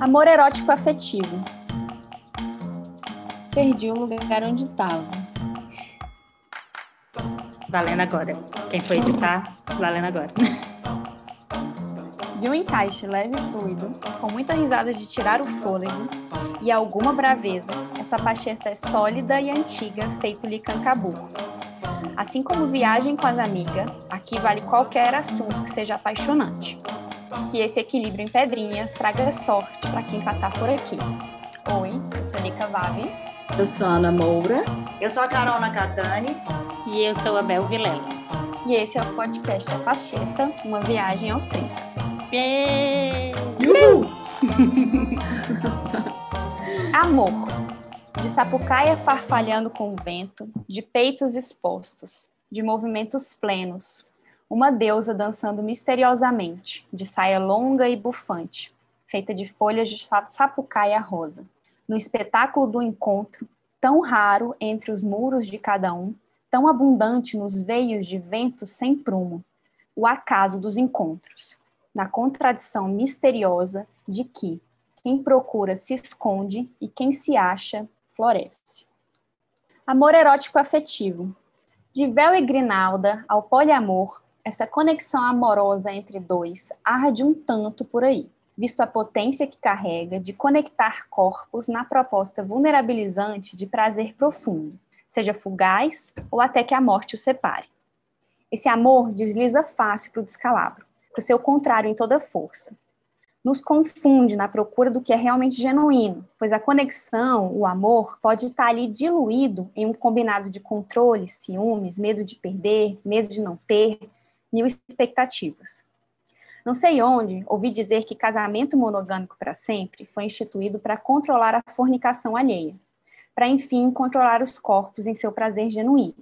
Amor erótico afetivo. Perdi o lugar onde estava. Valendo agora. Quem foi editar, valendo agora. De um encaixe leve e fluido, com muita risada de tirar o fôlego e alguma braveza, essa pacheta é sólida e antiga, feito-lhe. Assim como viagem com as amigas, aqui vale qualquer assunto que seja apaixonante. Que esse equilíbrio em pedrinhas traga sorte para quem passar por aqui. Oi, eu sou Nica Vavi. Eu sou a Ana Moura. Eu sou a Carol Nakatani. E eu sou a Bel Vilela. E esse é o podcast A Pacheta, uma viagem aos 30. Amor. De sapucaia farfalhando com o vento, de peitos expostos, de movimentos plenos. Uma deusa dançando misteriosamente, de saia longa e bufante, feita de folhas de sapucaia rosa. No espetáculo do encontro, tão raro entre os muros de cada um, tão abundante nos veios de vento sem prumo, o acaso dos encontros, na contradição misteriosa de que quem procura se esconde e quem se acha floresce. Amor erótico afetivo. De Véu e Grinalda ao poliamor, essa conexão amorosa entre dois arde um tanto por aí, visto a potência que carrega de conectar corpos na proposta vulnerabilizante de prazer profundo seja fugaz ou até que a morte o separe. Esse amor desliza fácil para o descalabro, para o seu contrário em toda força. Nos confunde na procura do que é realmente genuíno, pois a conexão, o amor, pode estar ali diluído em um combinado de controle, ciúmes, medo de perder, medo de não ter, mil expectativas. Não sei onde ouvi dizer que casamento monogâmico para sempre foi instituído para controlar a fornicação alheia para enfim controlar os corpos em seu prazer genuíno.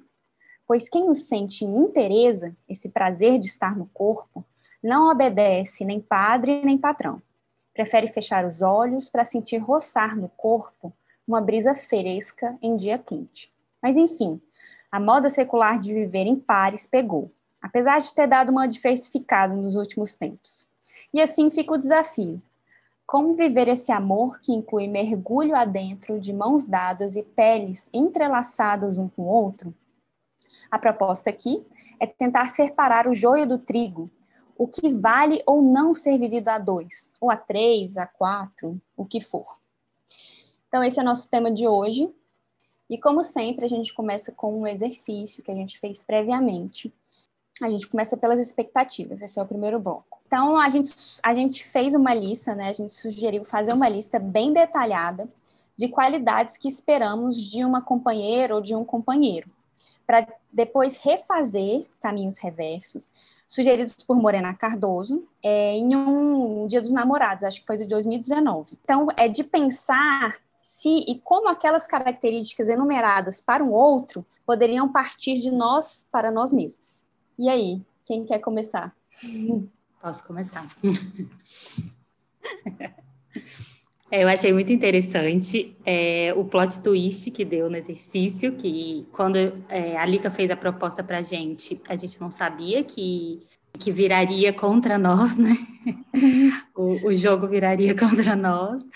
Pois quem o sente em interesa, esse prazer de estar no corpo, não obedece nem padre nem patrão. Prefere fechar os olhos para sentir roçar no corpo uma brisa fresca em dia quente. Mas enfim, a moda secular de viver em pares pegou, apesar de ter dado uma diversificada nos últimos tempos. E assim fica o desafio: como viver esse amor que inclui mergulho adentro de mãos dadas e peles entrelaçadas um com o outro? A proposta aqui é tentar separar o joio do trigo, o que vale ou não ser vivido a dois, ou a três, a quatro, o que for. Então, esse é o nosso tema de hoje. E, como sempre, a gente começa com um exercício que a gente fez previamente, a gente começa pelas expectativas, esse é o primeiro bloco. Então, a gente, a gente fez uma lista, né? A gente sugeriu fazer uma lista bem detalhada de qualidades que esperamos de uma companheira ou de um companheiro, para depois refazer caminhos reversos, sugeridos por Morena Cardoso, é, em um Dia dos Namorados, acho que foi de 2019. Então, é de pensar se e como aquelas características enumeradas para um outro poderiam partir de nós para nós mesmos. E aí, quem quer começar? Posso começar. É, eu achei muito interessante é, o plot twist que deu no exercício, que quando é, a Lika fez a proposta para a gente, a gente não sabia que, que viraria contra nós, né? o, o jogo viraria contra nós.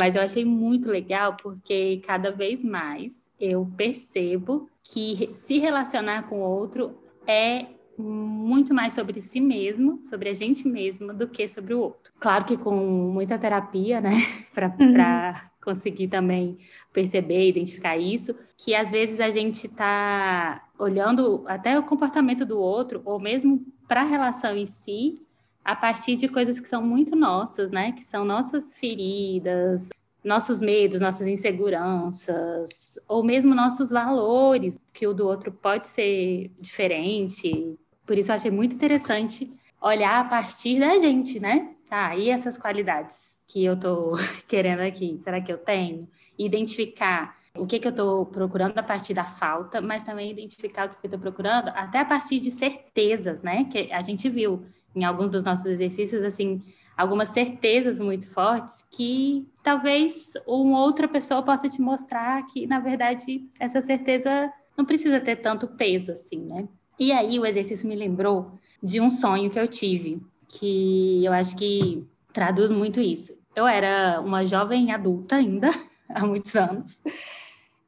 Mas eu achei muito legal porque cada vez mais eu percebo que se relacionar com outro é muito mais sobre si mesmo, sobre a gente mesmo, do que sobre o outro. Claro que com muita terapia, né, para uhum. conseguir também perceber, identificar isso, que às vezes a gente está olhando até o comportamento do outro, ou mesmo para a relação em si, a partir de coisas que são muito nossas, né, que são nossas feridas, nossos medos, nossas inseguranças, ou mesmo nossos valores, que o do outro pode ser diferente, por isso eu achei muito interessante olhar a partir da gente, né? Tá, e essas qualidades que eu tô querendo aqui, será que eu tenho? Identificar o que, que eu estou procurando a partir da falta, mas também identificar o que, que eu estou procurando até a partir de certezas, né? Que a gente viu em alguns dos nossos exercícios, assim, algumas certezas muito fortes que talvez uma outra pessoa possa te mostrar que, na verdade, essa certeza não precisa ter tanto peso assim, né? E aí o exercício me lembrou de um sonho que eu tive, que eu acho que traduz muito isso. eu era uma jovem adulta ainda, há muitos anos,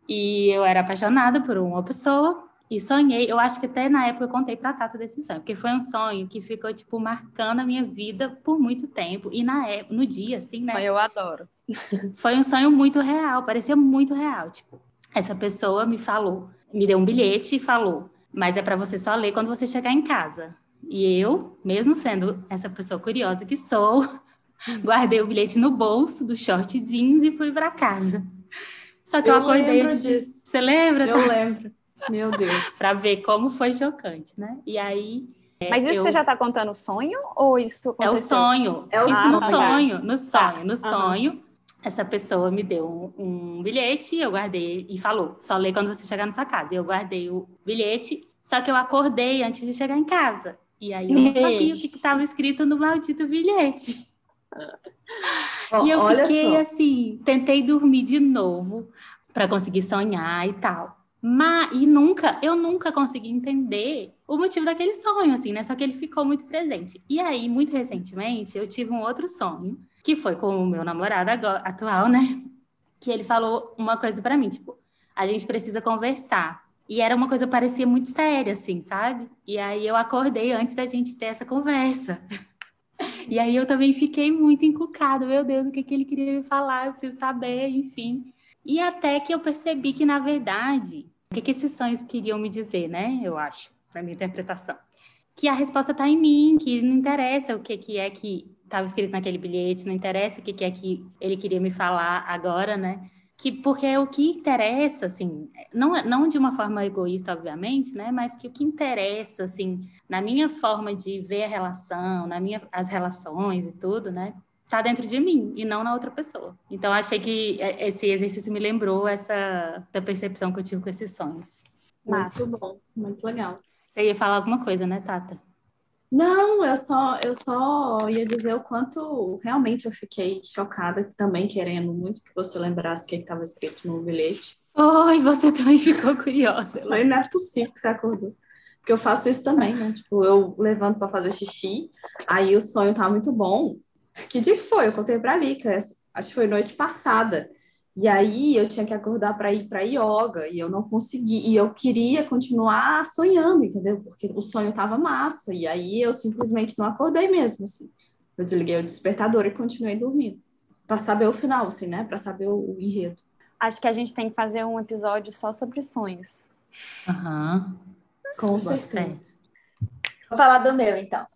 e eu era apaixonada por uma pessoa, e sonhei, eu acho que até na época eu contei para a Tata desse sonho, porque foi um sonho que ficou, tipo, marcando a minha vida por muito tempo. E na época, no dia, assim, né? Eu adoro. Foi um sonho muito real, parecia muito real. Tipo, essa pessoa me falou, me deu um bilhete e falou, mas é para você só ler quando você chegar em casa. E eu, mesmo sendo essa pessoa curiosa que sou, guardei o bilhete no bolso do short jeans e fui para casa. Só que eu, eu acordei antes disso. Você lembra? Eu lembro. Meu Deus. para ver como foi chocante, né? E aí. É, Mas isso eu... você já está contando o sonho ou isso aconteceu? É o sonho. É o isso no sonho, no sonho, no sonho. Uhum. Essa pessoa me deu um, um bilhete, eu guardei e falou: só lê quando você chegar na sua casa. Eu guardei o bilhete, só que eu acordei antes de chegar em casa. E aí eu não sabia o que estava escrito no maldito bilhete. e eu fiquei só. assim, tentei dormir de novo para conseguir sonhar e tal. Mas, e nunca, eu nunca consegui entender o motivo daquele sonho, assim, né? Só que ele ficou muito presente. E aí, muito recentemente, eu tive um outro sonho, que foi com o meu namorado agora, atual, né? Que ele falou uma coisa para mim, tipo, a gente precisa conversar. E era uma coisa que parecia muito séria, assim, sabe? E aí eu acordei antes da gente ter essa conversa. E aí eu também fiquei muito encucada, meu Deus, o que, que ele queria me falar, eu preciso saber, enfim. E até que eu percebi que, na verdade, o que, que esses sonhos queriam me dizer, né? Eu acho, na minha interpretação. Que a resposta está em mim, que não interessa o que, que é que estava escrito naquele bilhete, não interessa o que, que é que ele queria me falar agora, né? que porque o que interessa, assim, não, não de uma forma egoísta, obviamente, né, mas que o que interessa, assim, na minha forma de ver a relação, na minha as relações e tudo, né, está dentro de mim e não na outra pessoa. Então, achei que é, esse exercício me lembrou essa da percepção que eu tive com esses sonhos. Muito bom, muito legal. Você ia falar alguma coisa, né, Tata? Não, eu só, eu só ia dizer o quanto realmente eu fiquei chocada, também querendo muito que você lembrasse o que estava escrito no bilhete. Oi, você também ficou curiosa. Mas não é possível que você acordou. Porque eu faço isso também, né? Tipo, eu levanto para fazer xixi, aí o sonho tá muito bom, que dia que foi? Eu contei pra Lica, acho que foi noite passada. E aí eu tinha que acordar para ir para yoga e eu não consegui. E eu queria continuar sonhando, entendeu? Porque o sonho tava massa. E aí eu simplesmente não acordei mesmo, assim. Eu desliguei o despertador e continuei dormindo. Para saber o final, assim, né? Para saber o, o, enredo. Acho que a gente tem que fazer um episódio só sobre sonhos. Aham. Uhum. Com certeza. Vou falar do meu, então.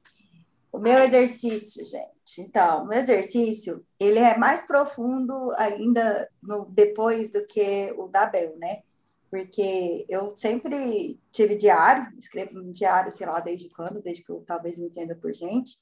O meu exercício, gente. Então, o exercício, ele é mais profundo ainda no, depois do que o da Bel, né? Porque eu sempre tive diário, escrevo um diário, sei lá, desde quando, desde que eu talvez me entenda por gente.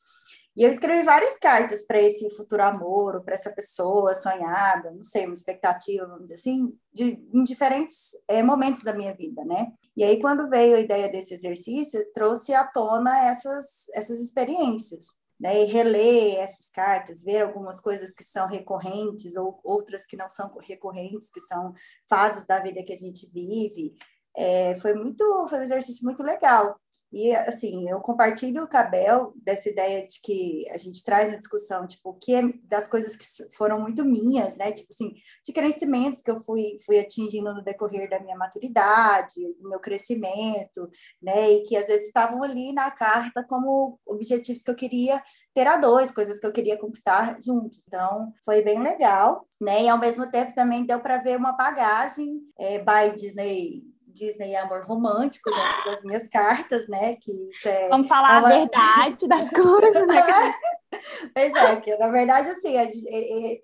E eu escrevi várias cartas para esse futuro amor, para essa pessoa sonhada, não sei, uma expectativa, vamos dizer assim, de, em diferentes é, momentos da minha vida, né? E aí, quando veio a ideia desse exercício, trouxe à tona essas, essas experiências, né? E reler essas cartas, ver algumas coisas que são recorrentes ou outras que não são recorrentes, que são fases da vida que a gente vive. É, foi muito, foi um exercício muito legal. E, assim, eu compartilho o Cabel dessa ideia de que a gente traz na discussão, tipo, o que é das coisas que foram muito minhas, né? Tipo assim, de crescimentos que eu fui, fui atingindo no decorrer da minha maturidade, do meu crescimento, né? E que às vezes estavam ali na carta como objetivos que eu queria ter a dois, coisas que eu queria conquistar juntos. Então, foi bem legal, né? E ao mesmo tempo também deu para ver uma bagagem é, by Disney Disney amor romântico dentro das minhas cartas, né? Que é Vamos falar é uma... a verdade das coisas, né? pois é, que na verdade, assim,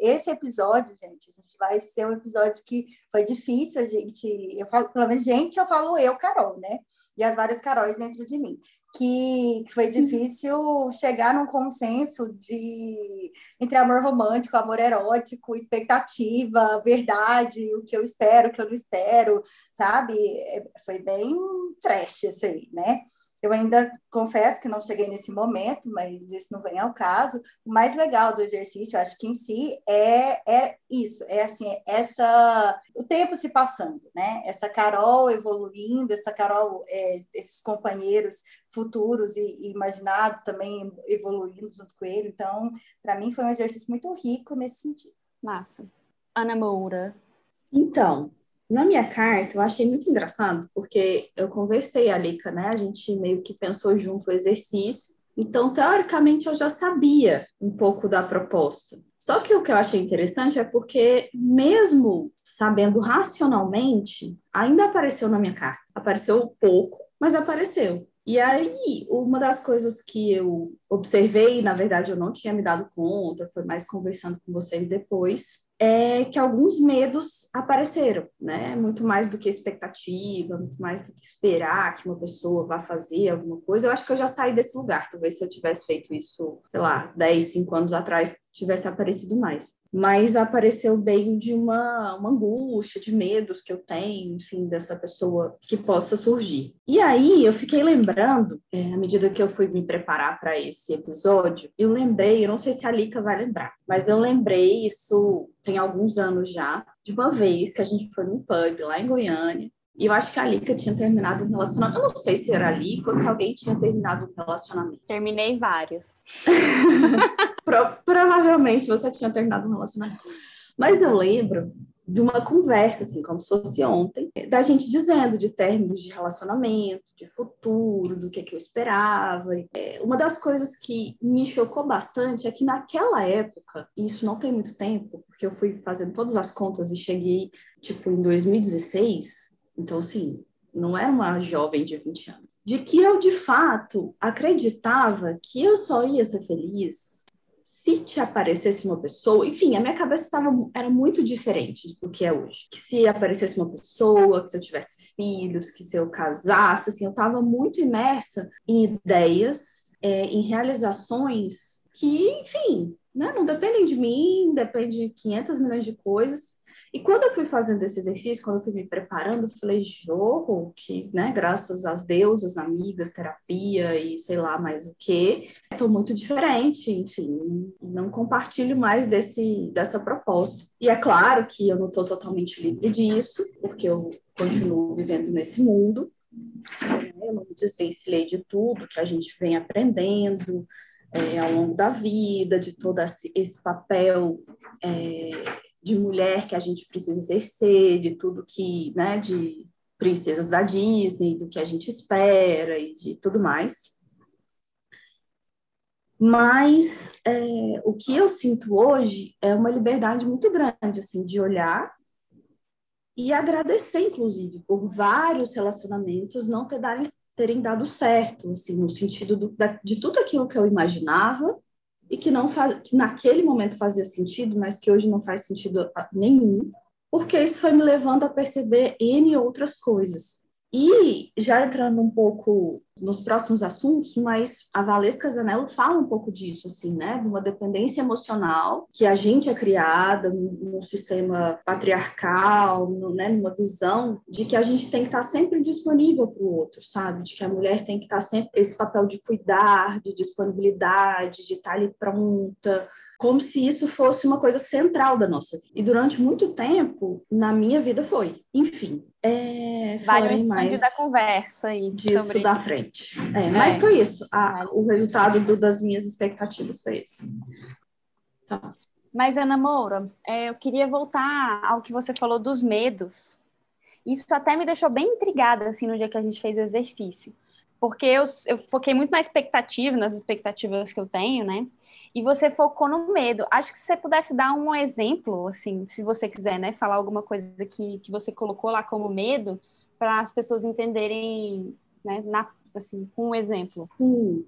esse episódio, gente, a gente vai ser um episódio que foi difícil, a gente, eu falo, pelo menos, gente, eu falo eu, Carol, né? E as várias Caróis dentro de mim que foi difícil chegar num consenso de entre amor romântico, amor erótico, expectativa, verdade, o que eu espero, o que eu não espero, sabe? É, foi bem trash, assim, né? Eu ainda confesso que não cheguei nesse momento, mas isso não vem ao caso. O mais legal do exercício, eu acho que em si é, é isso, é assim, essa o tempo se passando, né? Essa Carol evoluindo, essa Carol, é, esses companheiros futuros e, e, imaginados também evoluindo junto com ele. Então, para mim foi um exercício muito rico nesse sentido. Massa. Ana Moura. Então, na minha carta, eu achei muito engraçado, porque eu conversei a né? A gente meio que pensou junto o exercício. Então, teoricamente, eu já sabia um pouco da proposta. Só que o que eu achei interessante é porque, mesmo sabendo racionalmente, ainda apareceu na minha carta. Apareceu pouco, mas apareceu. E aí, uma das coisas que eu observei, na verdade eu não tinha me dado conta, foi mais conversando com vocês depois, é que alguns medos apareceram, né? Muito mais do que expectativa, muito mais do que esperar que uma pessoa vá fazer alguma coisa. Eu acho que eu já saí desse lugar. Talvez se eu tivesse feito isso, sei lá, 10, 5 anos atrás, tivesse aparecido mais. Mas apareceu bem de uma, uma angústia, de medos que eu tenho, enfim, dessa pessoa que possa surgir. E aí eu fiquei lembrando, é, à medida que eu fui me preparar para esse episódio, eu lembrei, eu não sei se a Lika vai lembrar, mas eu lembrei isso tem alguns anos já, de uma vez que a gente foi num pub lá em Goiânia, e eu acho que a Lika tinha terminado um relacionamento. Eu não sei se era a Lika ou se alguém tinha terminado um relacionamento. Terminei vários. Pro, provavelmente você tinha terminado um relacionamento. Mas eu lembro de uma conversa, assim, como se fosse ontem, da gente dizendo de términos de relacionamento, de futuro, do que, que eu esperava. É, uma das coisas que me chocou bastante é que naquela época, e isso não tem muito tempo, porque eu fui fazendo todas as contas e cheguei, tipo, em 2016, então, assim, não era uma jovem de 20 anos, de que eu, de fato, acreditava que eu só ia ser feliz se te aparecesse uma pessoa, enfim, a minha cabeça tava, era muito diferente do que é hoje. Que se aparecesse uma pessoa, que se eu tivesse filhos, que se eu casasse, assim, eu estava muito imersa em ideias, é, em realizações que, enfim, né, não dependem de mim, depende de 500 milhões de coisas, e quando eu fui fazendo esse exercício, quando eu fui me preparando, eu falei, jorro, que, né, graças às deusas, amigas, terapia e sei lá mais o que, estou muito diferente, enfim, não compartilho mais desse, dessa proposta. E é claro que eu não estou totalmente livre disso, porque eu continuo vivendo nesse mundo, né, eu não me desvencilhei de tudo que a gente vem aprendendo, é, ao longo da vida, de todo esse papel é, de mulher que a gente precisa exercer, de tudo que, né, de princesas da Disney, do que a gente espera e de tudo mais. Mas é, o que eu sinto hoje é uma liberdade muito grande, assim, de olhar e agradecer, inclusive, por vários relacionamentos não ter darem, terem dado certo, assim, no sentido do, da, de tudo aquilo que eu imaginava e que não faz, que naquele momento fazia sentido, mas que hoje não faz sentido nenhum, porque isso foi me levando a perceber N outras coisas. E já entrando um pouco nos próximos assuntos, mas a Valesca Zanello fala um pouco disso, assim, né? De uma dependência emocional que a gente é criada num, sistema patriarcal, no, né? numa visão de que a gente tem que estar sempre disponível para o outro, sabe? De que a mulher tem que estar sempre esse papel de cuidar, de disponibilidade, de estar ali pronta, como se isso fosse uma coisa central da nossa vida. E durante muito tempo, na minha vida foi. Enfim. É, vale um expandir da conversa aí. Disso sobre... da frente. É, é. Mas foi isso. A, vale. O resultado do, das minhas expectativas foi isso. Tá. Mas, Ana Moura, é, eu queria voltar ao que você falou dos medos. Isso até me deixou bem intrigada, assim, no dia que a gente fez o exercício. Porque eu, eu foquei muito na expectativa, nas expectativas que eu tenho, né? E você focou no medo. Acho que se você pudesse dar um exemplo, assim, se você quiser, né, falar alguma coisa que, que você colocou lá como medo, para as pessoas entenderem, né, na, assim, com um exemplo. Sim.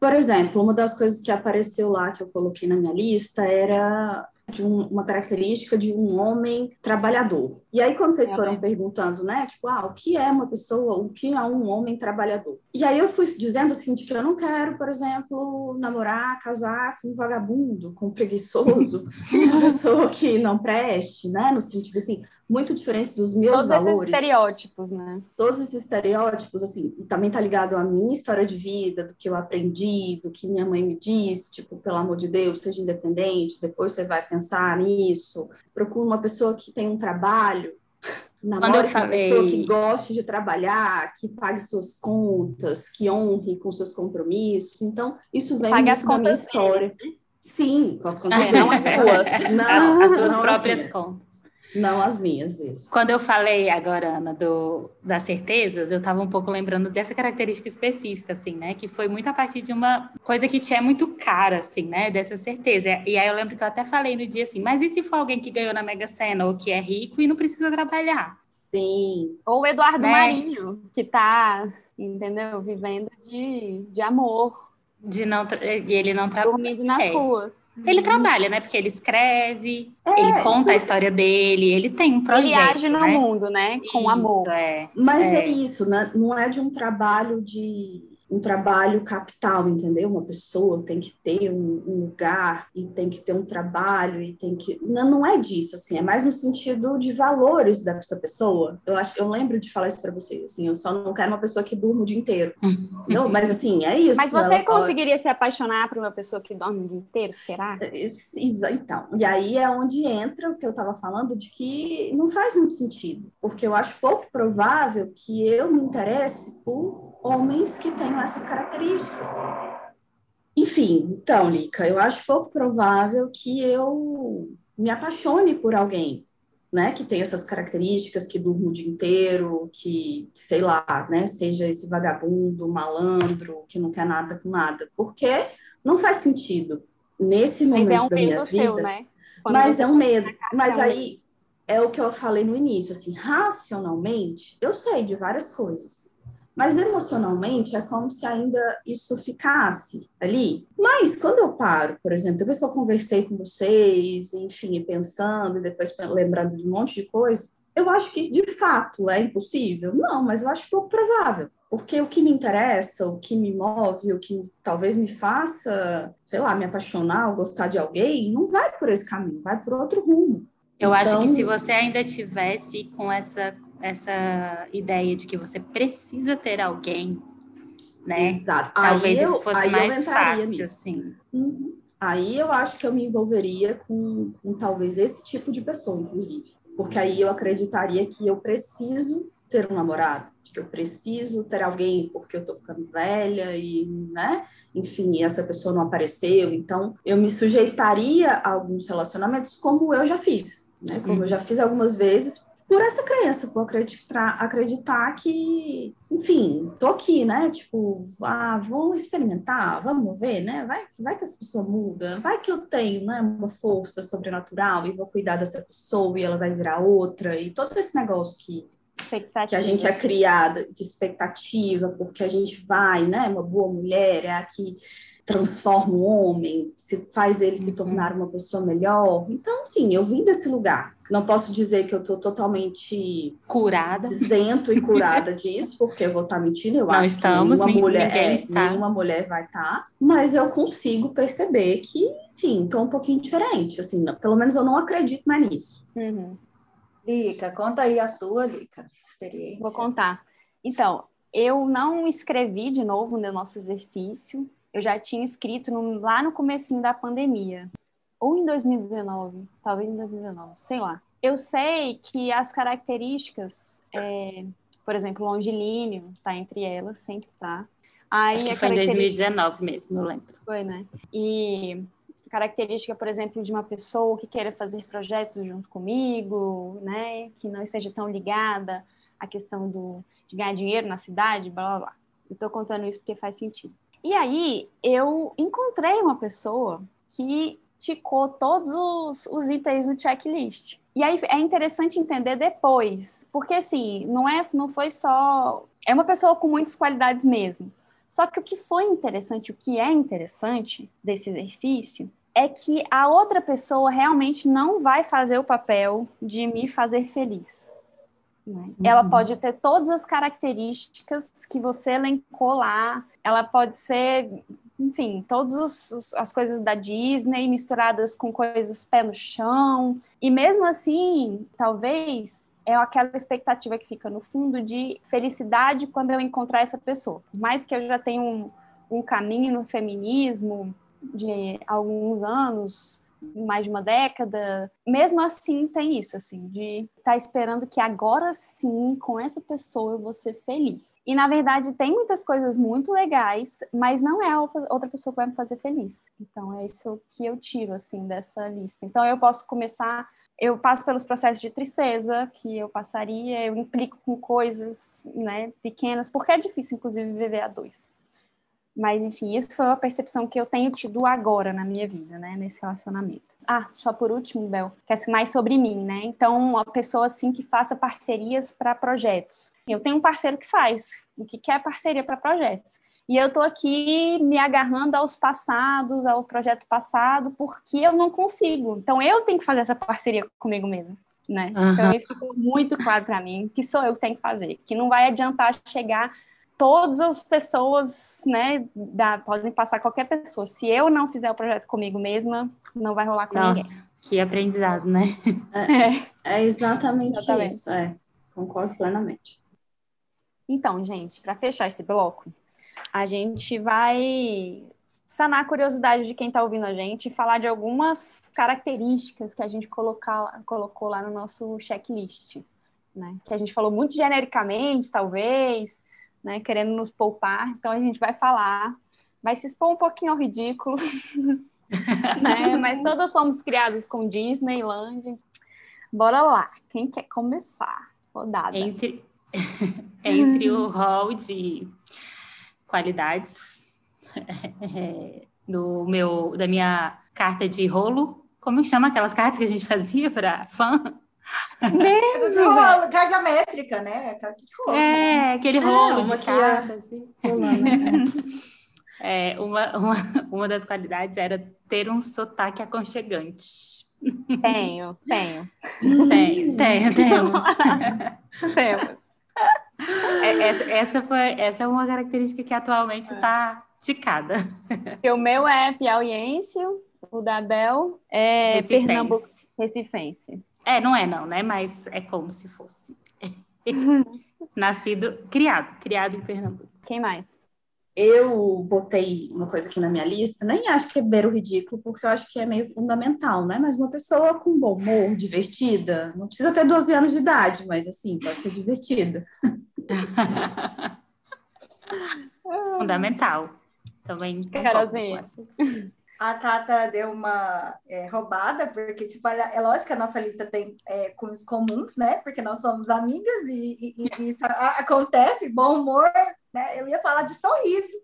Por exemplo, uma das coisas que apareceu lá que eu coloquei na minha lista era de um, uma característica de um homem trabalhador. E aí, quando vocês é foram bem. perguntando, né, tipo, ah, o que é uma pessoa, o que é um homem trabalhador? E aí eu fui dizendo assim, de que eu não quero, por exemplo, namorar, casar com um vagabundo, com um preguiçoso, uma pessoa que não preste, né, no sentido assim, muito diferente dos meus Todos valores. Todos esses estereótipos, né? Todos esses estereótipos, assim, também tá ligado à minha história de vida, do que eu aprendi, do que minha mãe me disse, tipo, pelo amor de Deus, seja independente, depois você vai pensar nisso. Procura uma pessoa que tem um trabalho, namore uma pessoa que goste de trabalhar, que pague suas contas, que honre com seus compromissos. Então, isso vem pague as da minha história. Dele. Né? Sim, com as contas. É, não as suas. Não, as, as suas não próprias contas. Não as minhas, isso. Quando eu falei agora, Ana, do, das certezas, eu estava um pouco lembrando dessa característica específica, assim, né? Que foi muito a partir de uma coisa que te é muito cara, assim, né? Dessa certeza. E aí eu lembro que eu até falei no dia assim, mas e se for alguém que ganhou na Mega Sena ou que é rico e não precisa trabalhar? Sim. Ou o Eduardo Né? Marinho, que tá, entendeu? Vivendo de, de amor, De não tra- e ele não trabalha. dormindo nas É. ruas. Ele trabalha, né? Porque ele escreve, É, ele conta a história dele, ele tem um projeto. Ele age no né? mundo, né? Com Isso, amor. É. Mas é. É. isso, né? Não é de um trabalho de um trabalho capital, entendeu? Uma pessoa tem que ter um, um lugar e tem que ter um trabalho e tem que não, não é disso, assim, é mais no sentido de valores dessa pessoa. Eu acho, eu lembro de falar isso para vocês, assim, eu só não quero uma pessoa que durma o dia inteiro. não, mas assim, é isso. Mas você ela pode- conseguiria se apaixonar por uma pessoa que dorme o dia inteiro, será? Isso, Então, e aí é onde entra o que eu estava falando de que não faz muito sentido, porque eu acho pouco provável que eu me interesse por homens que tenham essas características. Enfim, então, Lica, eu acho pouco provável que eu me apaixone por alguém, né, que tem essas características, que durma o dia inteiro, que, sei lá, né, seja esse vagabundo, malandro, que não quer nada com nada, porque não faz sentido nesse Mas momento é um da minha medo vida. seu, né? Mas é um medo. Mas é aí é o que eu falei no início, assim, racionalmente, eu sei de várias coisas. Mas emocionalmente é como se ainda isso ficasse ali. Mas quando eu paro, por exemplo, depois que eu conversei com vocês, enfim, pensando e depois lembrando de um monte de coisa, eu acho que de fato é impossível. Não, mas eu acho pouco provável. Porque o que me interessa, o que me move, o que talvez me faça, sei lá, me apaixonar ou gostar de alguém, não vai por esse caminho, vai por outro rumo. Eu acho que Então- se você ainda tivesse com essa, essa ideia de que você precisa ter alguém, né? Exato. Talvez isso fosse mais fácil, nisso. assim. Uhum. Aí eu acho que eu me envolveria com, com talvez esse tipo de pessoa, inclusive. Porque aí eu acreditaria que eu preciso ter um namorado, que eu preciso ter alguém porque eu tô ficando velha e, né? Enfim, essa pessoa não apareceu. Então, eu me sujeitaria a alguns relacionamentos como eu já fiz, né? Como eu já fiz algumas vezes por essa crença, por acreditar, acreditar que, enfim, tô aqui, né? Tipo, ah, vamos experimentar, vamos ver, né? Vai, vai que essa pessoa muda, vai que eu tenho, né, uma força sobrenatural e vou cuidar dessa pessoa e ela vai virar outra e todo esse negócio que que a gente é criada de expectativa, porque a gente vai, né? Uma boa mulher é a que transforma o homem, se faz ele se tornar uma pessoa melhor. Então, sim, eu vim desse lugar. Não posso dizer que eu tô totalmente Curada. isento e curada disso, porque eu vou estar mentindo. Eu Não acho estamos, que nenhuma nem- mulher, é, está. nenhuma mulher vai estar, mas eu consigo perceber que, enfim, tô um pouquinho diferente. Assim, não- pelo menos eu não acredito mais nisso. Uhum. Lica, conta aí a sua, Lica, experiência. Vou contar. Então, eu não escrevi de novo no nosso exercício. Eu já tinha escrito no- lá no comecinho da pandemia. Ou em 2019, talvez em 2019, sei lá. Eu sei que as características, é, por exemplo, longilíneo está entre elas, sempre tá. Aí Acho que foi em característica- 2019 mesmo, eu lembro. Foi, né? E característica, por exemplo, de uma pessoa que queira fazer projetos junto comigo, né? Que não esteja tão ligada à questão do, de ganhar dinheiro na cidade, blá blá blá. Eu tô contando isso porque faz sentido. E aí eu encontrei uma pessoa que ticou todos os, os itens no checklist. E aí é interessante entender depois, porque assim, não é, não foi só. É uma pessoa com muitas qualidades mesmo. Só que o que foi interessante, o que é interessante desse exercício, é que a outra pessoa realmente não vai fazer o papel de me fazer feliz. Né? Ela pode ter todas as características que você elencou lá, ela pode ser, enfim, todas as coisas da Disney misturadas com coisas pé no chão, e mesmo assim, talvez é aquela expectativa que fica no fundo de felicidade quando eu encontrar essa pessoa. Por mais que eu já tenha um, um caminho no feminismo de alguns anos, mais de uma década, mesmo assim tem isso, assim, de estar tá esperando que agora sim, com essa pessoa, eu vou ser feliz. E na verdade tem muitas coisas muito legais, mas não é outra pessoa que vai me fazer feliz. Então é isso que eu tiro, assim, dessa lista. Então eu posso começar eu passo pelos processos de tristeza que eu passaria, eu implico com coisas né, pequenas, porque é difícil, inclusive, viver a dois. Mas, enfim, isso foi uma percepção que eu tenho tido agora na minha vida, né, nesse relacionamento. Ah, só por último, Bel, que é mais sobre mim, né? Então, uma pessoa assim que faça parcerias para projetos. Eu tenho um parceiro que faz, o que quer parceria para projetos. E eu estou aqui me agarrando aos passados, ao projeto passado, porque eu não consigo. Então eu tenho que fazer essa parceria comigo mesmo. Né? Uhum. Então isso ficou muito claro para mim que sou eu que tenho que fazer, que não vai adiantar chegar todas as pessoas, né, da, podem passar qualquer pessoa. Se eu não fizer o projeto comigo mesma, não vai rolar com Nossa, ninguém. Que aprendizado, né? É, é exatamente, exatamente, isso. É, concordo plenamente. Então, gente, para fechar esse bloco, a gente vai sanar a curiosidade de quem está ouvindo a gente e falar de algumas características que a gente colocar, colocou lá no nosso checklist. Né? Que a gente falou muito genericamente, talvez, né? querendo nos poupar. Então a gente vai falar, vai se expor um pouquinho ao ridículo, né? mas todos fomos criados com Disneyland. Bora lá, quem quer começar? Rodada. Entre, entre o hall de qualidades do meu, da minha carta de rolo. Como chama aquelas cartas que a gente fazia para fã? Carta de rolo, carta métrica, né? Carta de rolo. É, aquele rolo é, de cartas. Assim. É, uma, uma, uma das qualidades era ter um sotaque aconchegante. Tenho, tenho. Tenho, tenho, temos. temos. É, essa, essa, foi, essa é uma característica que atualmente é. está ticada. O meu é piauiense, o da Bel é Recifense. Pernambuco Recifense. É, não é não, né? Mas é como se fosse. Nascido, criado, criado em Pernambuco. Quem mais? Eu botei uma coisa aqui na minha lista, nem acho que é beiro ridículo, porque eu acho que é meio fundamental, né? Mas uma pessoa com bom humor, divertida, não precisa ter 12 anos de idade, mas assim, pode ser divertida. fundamental. Também. Carazinha. A Tata deu uma é, roubada, porque, tipo, é lógico que a nossa lista tem é, cunhos comuns, né? Porque nós somos amigas e, e, e isso acontece, bom humor, né? Eu ia falar de sorriso,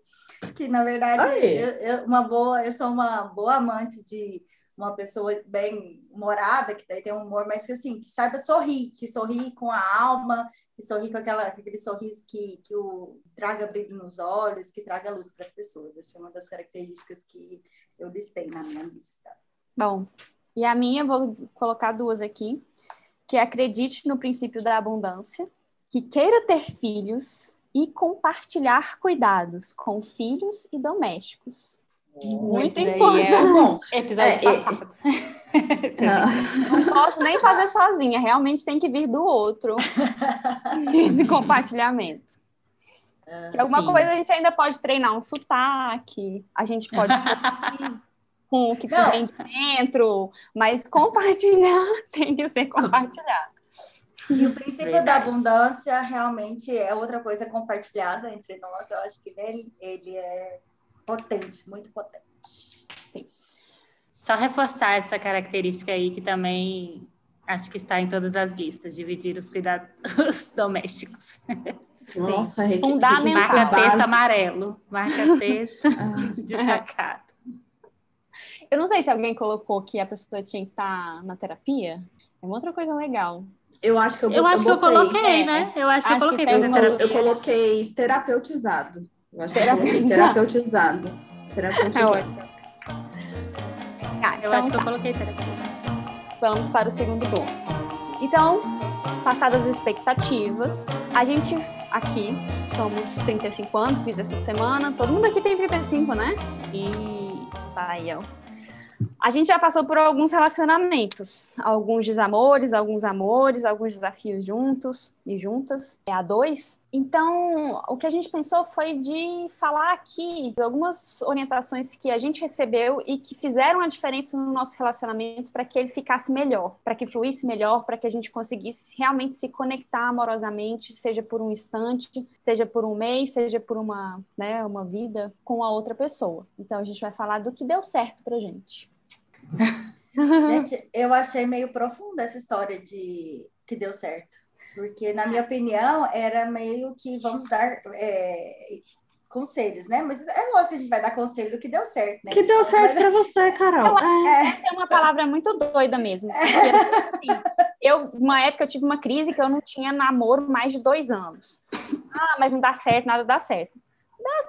que na verdade eu, eu, uma boa, eu sou uma boa amante de uma pessoa bem humorada, que daí tem um humor, mas que assim, que saiba sorrir, que sorri com a alma, que sorri com aquela, aquele sorriso que, que o traga brilho nos olhos, que traga luz para as pessoas. Essa é uma das características que eu listei na minha lista. Bom, e a minha, vou colocar duas aqui, que acredite no princípio da abundância, que queira ter filhos e compartilhar cuidados com filhos e domésticos. Muito é importante. É episódio é, passado. É... Não posso nem fazer sozinha, realmente tem que vir do outro. Esse compartilhamento. Uh, alguma sim. coisa a gente ainda pode treinar um sotaque, a gente pode com o que tem dentro, mas compartilhar tem que ser compartilhado. E o princípio Verdade. da abundância realmente é outra coisa compartilhada entre nós. Eu acho que ele, ele é potente, muito potente. Sim. Só reforçar essa característica aí que também acho que está em todas as listas, dividir os cuidados domésticos. Nossa, Sim. fundamental. Marca texto amarelo, marca texto ah. destacado. Eu não sei se alguém colocou que a pessoa tinha que estar na terapia. É uma outra coisa legal. Eu acho que eu, eu acho eu que eu coloquei, é, né? Eu acho, acho que eu coloquei. Que uma... eu coloquei terapeutizado. Eu acho terapeutizado. terapeutizado. Terapeutizado. É ótimo. Ah, eu então acho que eu tá. coloquei terapeutizado. Vamos para o segundo bloco. Então, passadas as expectativas, a gente aqui somos 35 anos, fiz essa semana. Todo mundo aqui tem 35, né? E vai, eu. A gente já passou por alguns relacionamentos, alguns desamores, alguns amores, alguns desafios juntos e juntas, é a dois. Então, o que a gente pensou foi de falar aqui algumas orientações que a gente recebeu e que fizeram a diferença no nosso relacionamento para que ele ficasse melhor, para que fluísse melhor, para que a gente conseguisse realmente se conectar amorosamente, seja por um instante, seja por um mês, seja por uma, né, uma vida com a outra pessoa. Então, a gente vai falar do que deu certo para gente. Gente, eu achei meio profunda essa história de que deu certo. Porque, na minha opinião, era meio que vamos dar é, conselhos, né? Mas é lógico que a gente vai dar conselho do que deu certo, né? Que deu certo para você, Carol. Eu acho que é. é uma palavra muito doida mesmo. Porque, assim, eu, uma época, eu tive uma crise que eu não tinha namoro mais de dois anos. Ah, mas não dá certo, nada dá certo.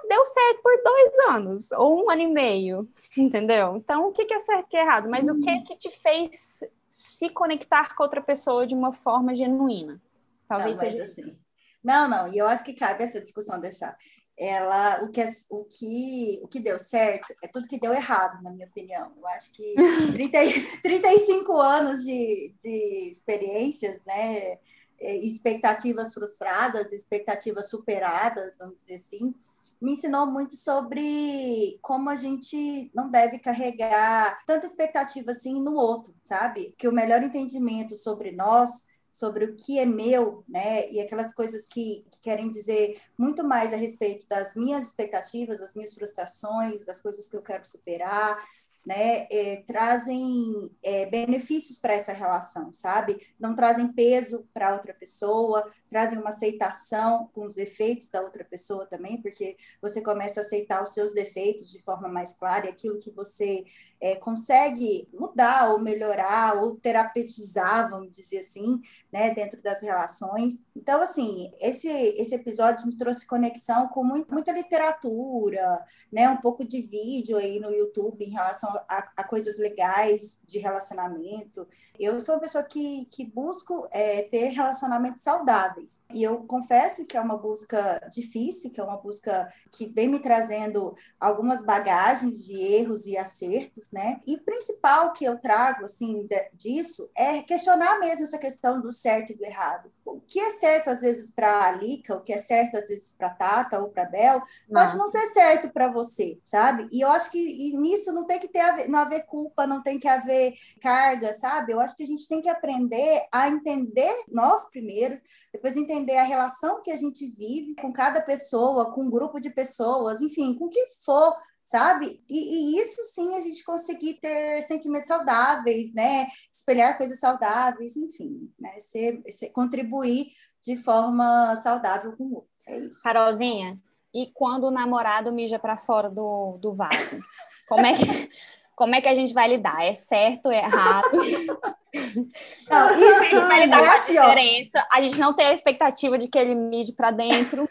Deu certo por dois anos, ou um ano e meio, entendeu? Então, o que é certo e errado? Mas hum. o que que te fez se conectar com outra pessoa de uma forma genuína? Talvez não, seja assim. Não, não, e eu acho que cabe essa discussão deixar. Ela, o que, é, o que, o que deu certo é tudo que deu errado, na minha opinião. Eu acho que 30, 35 anos de, de experiências, né? É, expectativas frustradas, expectativas superadas, vamos dizer assim, me ensinou muito sobre como a gente não deve carregar tanta expectativa assim no outro, sabe? Que o melhor entendimento sobre nós sobre o que é meu, né? E aquelas coisas que, que, querem dizer muito mais a respeito das minhas expectativas, das minhas frustrações, das coisas que eu quero superar, né, é, trazem é, benefícios para essa relação, sabe? Não trazem peso para outra pessoa, trazem uma aceitação com os defeitos da outra pessoa também, porque você começa a aceitar os seus defeitos de forma mais clara e aquilo que você é, consegue mudar ou melhorar ou terapeutizar, vamos dizer assim, né, dentro das relações. Então, assim, esse, esse episódio me trouxe conexão com muito, muita literatura, né, um pouco de vídeo aí no YouTube em relação a, a coisas legais de relacionamento. Eu sou uma pessoa que, que busco é, ter relacionamentos saudáveis. E eu confesso que é uma busca difícil, que é uma busca que vem me trazendo algumas bagagens de erros e acertos, né? E o principal que eu trago, assim, disso é questionar mesmo essa questão do certo e do errado. O que é certo, às vezes, para a Alica, o que é certo, às vezes, para Tata ou para Bel, pode não ser certo para você, sabe? E eu acho que nisso não tem que ter haver, não haver culpa, não tem que haver carga, sabe? Eu acho que a gente tem que aprender a entender nós primeiro, depois entender a relação que a gente vive com cada pessoa, com um grupo de pessoas, enfim, com o que for sabe? E, e, isso sim a gente conseguir ter sentimentos saudáveis, né? Espelhar coisas saudáveis, enfim, né? Ser, ser, contribuir de forma saudável com o outro. É isso. Carolzinha, e quando o namorado mija para fora do, do vaso? Como é que. Como é que a gente vai lidar? É certo, é errado? Não, isso a gente vai lidar é com a assim, diferença. A gente não tem a expectativa de que ele mide para dentro.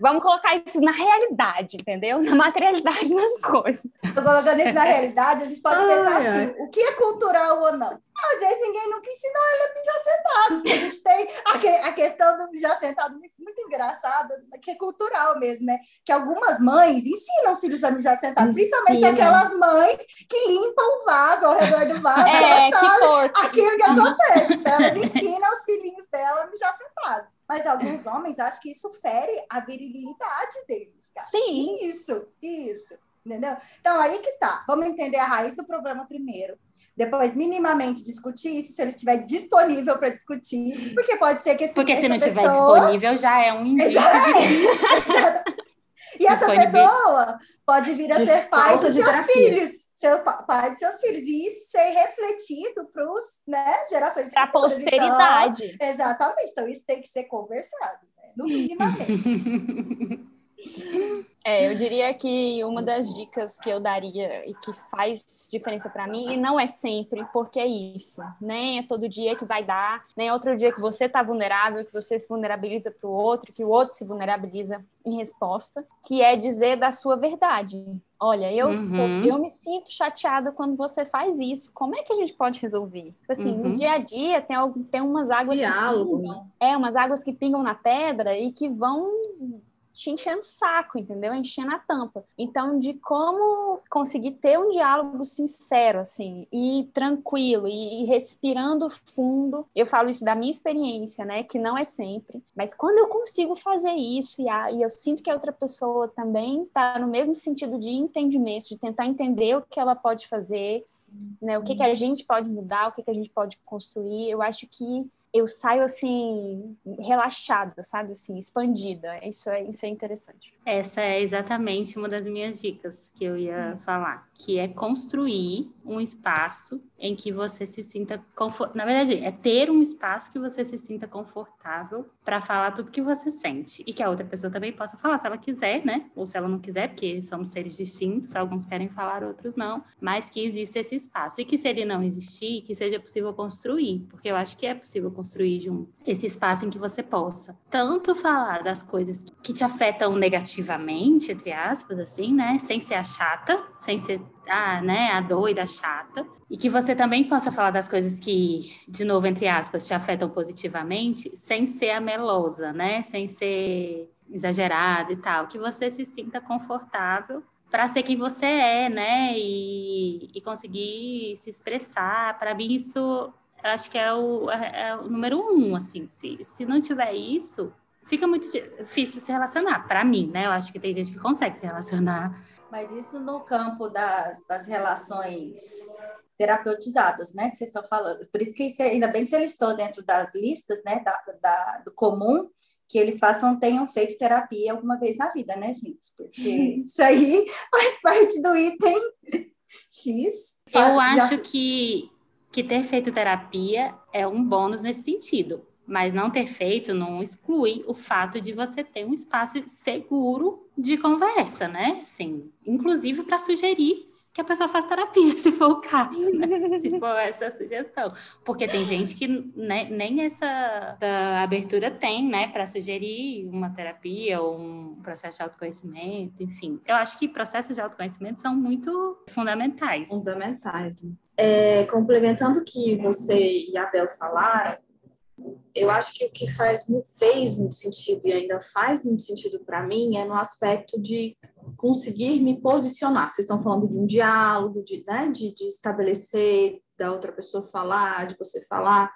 Vamos colocar isso na realidade, entendeu? Na materialidade das coisas. Colocando isso na realidade, a gente pode ai, pensar assim: o que é cultural ou não? Às vezes ninguém nunca ensinou ele a mijar sentado. A gente tem a, a questão do mijar sentado muito, muito engraçada, que é cultural mesmo, né? Que algumas mães ensinam os filhos a mijar sentado, principalmente aquelas mães que limpam o vaso ao redor do vaso, é, que elas sabem aquilo que acontece. Então, elas ensinam os filhinhos dela a mijar sentado. Mas alguns homens acham que isso fere a virilidade deles, cara. Sim. Isso, isso. Entendeu? Então, aí que tá. Vamos entender a raiz do problema primeiro. Depois, minimamente, discutir isso se ele estiver disponível para discutir. Porque pode ser que esse Porque se não estiver disponível, já é um indício. Exato. E essa pessoa pode vir a ser pai dos seus filhos, seu pai dos seus filhos, e isso ser refletido para os né, gerações Para a posteridade. Então, exatamente. Então, isso tem que ser conversado, né? no minimamente. É, eu diria que uma das dicas que eu daria e que faz diferença para mim, e não é sempre, porque é isso, nem é todo dia que vai dar, nem é outro dia que você está vulnerável, que você se vulnerabiliza para o outro, que o outro se vulnerabiliza em resposta, que é dizer da sua verdade. Olha, eu, uhum. eu me sinto chateada quando você faz isso. Como é que a gente pode resolver? Tipo assim, uhum. no dia a dia tem, tem umas águas Diálogo. que pingam. É, umas águas que pingam na pedra e que vão te enchendo o saco, entendeu? Enchendo a tampa. Então, de como conseguir ter um diálogo sincero, assim, e tranquilo, e, e respirando fundo. Eu falo isso da minha experiência, né? Que não é sempre. Mas quando eu consigo fazer isso e, a, e eu sinto que a outra pessoa também está no mesmo sentido de entendimento, de tentar entender o que ela pode fazer, né? O que, que a gente pode mudar, o que, que a gente pode construir. Eu acho que eu saio assim relaxada, sabe, assim, expandida. Isso é isso é interessante. Essa é exatamente uma das minhas dicas que eu ia falar, que é construir um espaço em que você se sinta confortável. Na verdade, é ter um espaço que você se sinta confortável para falar tudo que você sente e que a outra pessoa também possa falar se ela quiser, né? Ou se ela não quiser, porque somos seres distintos, alguns querem falar, outros não, mas que exista esse espaço e que se ele não existir, que seja possível construir, porque eu acho que é possível construir um, esse espaço em que você possa tanto falar das coisas que te afetam negativamente, entre aspas, assim, né? Sem ser a chata, sem ser a, né, a doida, a chata, e que você também possa falar das coisas que, de novo, entre aspas, te afetam positivamente, sem ser a melosa, né? Sem ser exagerada e tal, que você se sinta confortável para ser quem você é, né? E, e conseguir se expressar. Para mim, isso acho que é o, é, é o número um, assim. Se, se não tiver isso, fica muito difícil se relacionar. Para mim, né? Eu acho que tem gente que consegue se relacionar. Mas isso no campo das, das relações terapeutizadas, né? Que vocês estão falando. Por isso que isso, ainda bem que você listou dentro das listas, né? Da, da, do comum que eles façam, tenham feito terapia alguma vez na vida, né, gente? Porque isso aí faz parte do item X. Eu acho que que ter feito terapia é um bônus nesse sentido, mas não ter feito não exclui o fato de você ter um espaço seguro de conversa, né? Sim, inclusive para sugerir que a pessoa faça terapia, se for o caso, né? se for essa sugestão, porque tem gente que né, nem essa abertura tem, né, para sugerir uma terapia ou um processo de autoconhecimento, enfim. Eu acho que processos de autoconhecimento são muito fundamentais. Fundamentais. Né? É, complementando o que você e a Bel falaram, eu acho que o que faz, fez muito sentido e ainda faz muito sentido para mim é no aspecto de conseguir me posicionar. Vocês estão falando de um diálogo, de, né, de, de estabelecer, da outra pessoa falar, de você falar.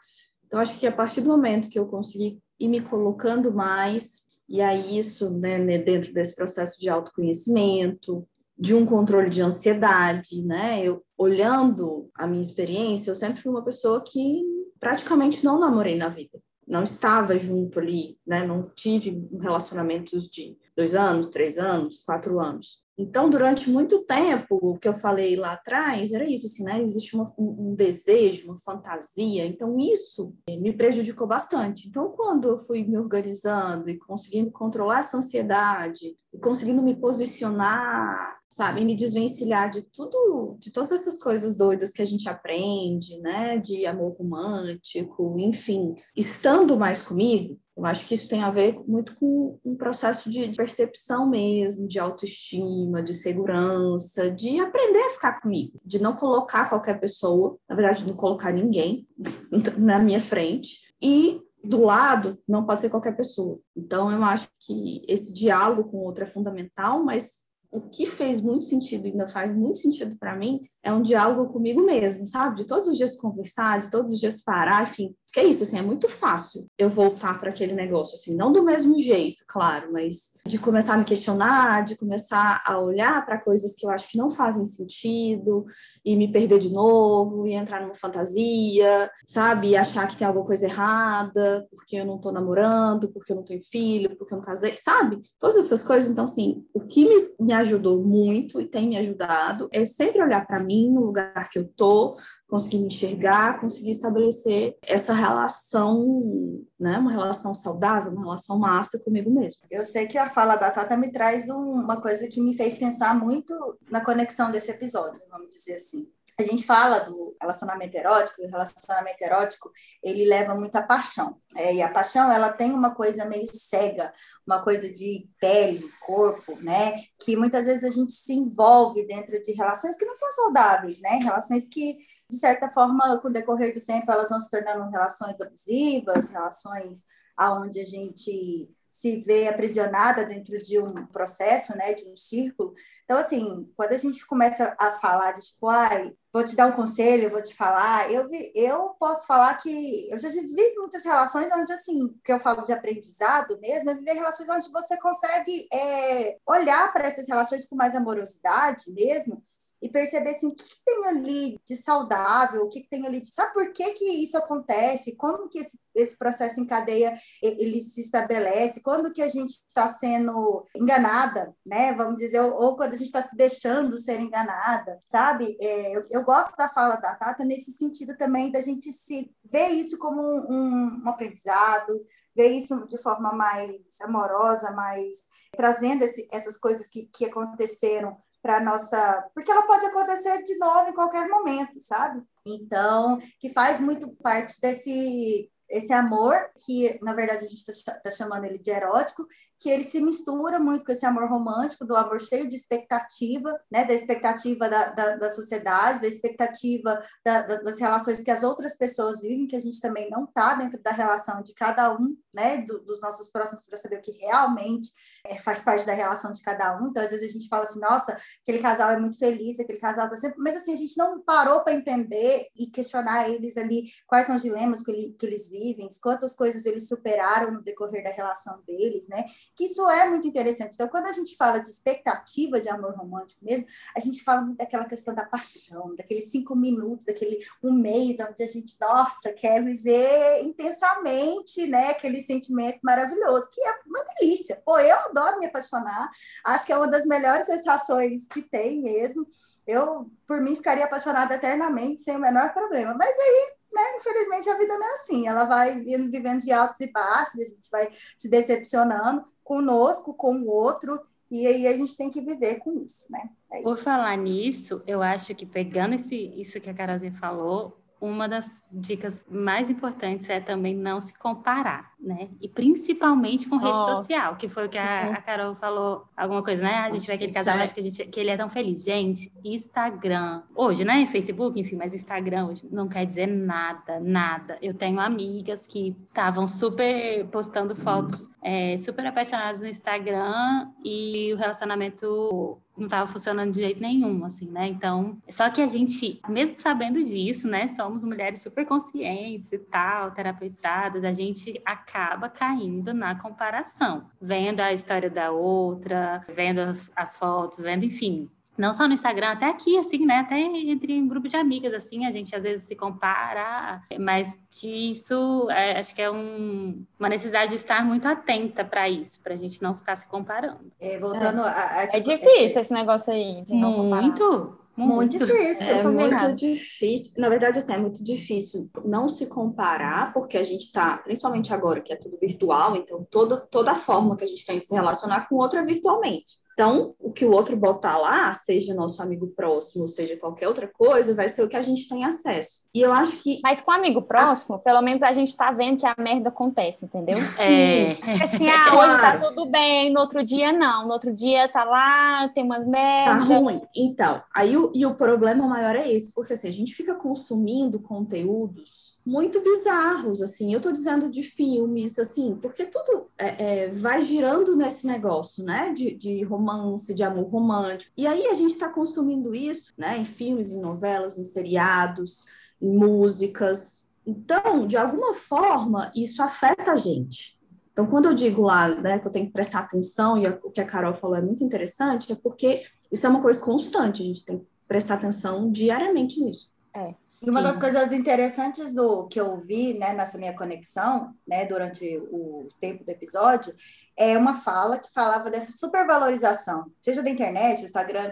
Então, acho que a partir do momento que eu consegui ir me colocando mais, e aí isso, né, dentro desse processo de autoconhecimento, de um controle de ansiedade, né? Eu olhando a minha experiência, eu sempre fui uma pessoa que praticamente não namorei na vida. Não estava junto ali, né? Não tive relacionamentos de dois anos, três anos, quatro anos. Então, durante muito tempo, o que eu falei lá atrás era isso, assim, né? Existe uma, um desejo, uma fantasia. Então, isso me prejudicou bastante. Então, quando eu fui me organizando e conseguindo controlar essa ansiedade, e conseguindo me posicionar, sabe, me desvencilhar de tudo, de todas essas coisas doidas que a gente aprende, né? De amor romântico, enfim, estando mais comigo, eu acho que isso tem a ver muito com um processo de percepção mesmo, de autoestima, de segurança, de aprender a ficar comigo, de não colocar qualquer pessoa, na verdade, não colocar ninguém na minha frente. E do lado não pode ser qualquer pessoa. Então, eu acho que esse diálogo com o outro é fundamental, mas o que fez muito sentido, ainda faz muito sentido para mim, é um diálogo comigo mesmo, sabe? De todos os dias conversar, de todos os dias parar, enfim. Que é isso, assim, é muito fácil eu voltar para aquele negócio, assim, não do mesmo jeito, claro, mas de começar a me questionar, de começar a olhar para coisas que eu acho que não fazem sentido e me perder de novo e entrar numa fantasia, sabe? E achar que tem alguma coisa errada, porque eu não tô namorando, porque eu não tenho filho, porque eu não casei, sabe? Todas essas coisas, então, assim, o que me, me ajudou muito e tem me ajudado é sempre olhar para mim no lugar que eu tô, conseguir me enxergar, conseguir estabelecer essa relação, né, uma relação saudável, uma relação massa comigo mesmo. Eu sei que a fala da Tata me traz um, uma coisa que me fez pensar muito na conexão desse episódio, vamos dizer assim a gente fala do relacionamento erótico, e o relacionamento erótico ele leva muita paixão. É, e a paixão ela tem uma coisa meio cega, uma coisa de pele, corpo, né? Que muitas vezes a gente se envolve dentro de relações que não são saudáveis, né? Relações que, de certa forma, com o decorrer do tempo, elas vão se tornando relações abusivas, relações aonde a gente se vê aprisionada dentro de um processo, né, de um círculo. Então, assim, quando a gente começa a falar de tipo, ai, vou te dar um conselho, vou te falar, eu, vi, eu posso falar que eu já vivi muitas relações onde, assim, que eu falo de aprendizado mesmo, eu vivi relações onde você consegue é, olhar para essas relações com mais amorosidade mesmo, e perceber assim, o que, que, tem ali de saudável, o que, que, tem ali de. Sabe por que, que isso acontece? Como que esse, esse processo em cadeia ele se estabelece? Quando que a gente está sendo enganada, né? Vamos dizer, ou, ou quando a gente está se deixando ser enganada, sabe? É, eu, eu, gosto da fala da Tata nesse sentido também da gente se ver isso como um, um aprendizado, ver isso de forma mais amorosa, mais trazendo esse, essas coisas que, que aconteceram para nossa, porque ela pode acontecer de novo em qualquer momento, sabe? Então, que faz muito parte desse esse amor, que na verdade a gente está tá chamando ele de erótico, que ele se mistura muito com esse amor romântico, do amor cheio de expectativa, né, da expectativa da, da, da sociedade, da expectativa da, das relações que as outras pessoas vivem, que a gente também não está dentro da relação de cada um, né, do, dos nossos próximos, para saber o que realmente é, faz parte da relação de cada um. Então, às vezes a gente fala assim, nossa, aquele casal é muito feliz, aquele casal está sempre. Mas assim, a gente não parou para entender e questionar eles ali quais são os dilemas que, ele, que eles vivem, quantas coisas eles superaram no decorrer da relação deles, né? Que isso é muito interessante. Então, quando a gente fala de expectativa de amor romântico mesmo, a gente fala muito daquela questão da paixão, daqueles cinco minutos, daquele um mês onde a gente, nossa, quer viver intensamente, né? Aquele sentimento maravilhoso, que é uma delícia. Pô, eu adoro me apaixonar, acho que é uma das melhores sensações que tem mesmo. Eu, por mim, ficaria apaixonada eternamente, sem o menor problema. Mas aí né, infelizmente a vida não é assim, ela vai vivendo de altos e baixos, a gente vai se decepcionando conosco, com o outro, e aí a gente tem que viver com isso, né? É Por isso. falar nisso, eu acho que pegando esse, isso que a Carolzinha falou, uma das dicas mais importantes é também não se comparar, né? E principalmente com Nossa. rede social, que foi o que a, uhum. a, Carol falou, alguma coisa, né? A gente vê aquele casal, é... acho que, a gente, que ele é tão feliz. Gente, Instagram, hoje, né? Facebook, enfim, mas Instagram hoje não quer dizer nada, nada. Eu tenho amigas que estavam super postando fotos, é, super apaixonadas no Instagram e o relacionamento não estava funcionando de jeito nenhum, assim, né? Então, só que a gente, mesmo sabendo disso, né, somos mulheres super conscientes e tal, terapeutizadas, a gente acaba caindo na comparação, vendo a história da outra, vendo as, as fotos, vendo, enfim, não só no Instagram, até aqui, assim, né? Até entre um grupo de amigas, assim, a gente às vezes se compara, mas que isso é, acho que é um, uma necessidade de estar muito atenta para isso, para a gente não ficar se comparando. É, voltando é. a, a, É difícil esse negócio aí de não comparar. Muito. Muito, difícil. É muito difícil. Na verdade, assim, é muito difícil não se comparar, porque a gente está, principalmente agora que é tudo virtual, então toda, toda a forma que a gente tem de se relacionar com o outro é virtualmente. Então, o que o outro botar lá, seja nosso amigo próximo, seja qualquer outra coisa, vai ser o que a gente tem acesso. E eu acho que. Mas com o amigo próximo, pelo menos a gente tá vendo que a merda acontece, entendeu? É. Assim, ah, claro. hoje tá tudo bem, no outro dia não. No outro dia tá lá, tem umas merdas. Tá ruim. Então, aí o, e o problema maior é esse, porque assim, a gente fica consumindo conteúdos muito bizarros, assim. Eu tô dizendo de filmes, assim, porque tudo é, é, vai girando nesse negócio, né? De, de romance, de amor romântico. E aí a gente está consumindo isso, né? Em filmes, em novelas, em seriados, em músicas. Então, de alguma forma, isso afeta a gente. Então, quando eu digo lá, né, que eu tenho que prestar atenção, e o que a Carol falou é muito interessante, é porque isso é uma coisa constante, a gente tem que prestar atenção diariamente nisso. É. E uma das coisas interessantes do que eu vi né, nessa minha conexão, né, durante o tempo do episódio, é uma fala que falava dessa supervalorização, seja da internet, do Instagram,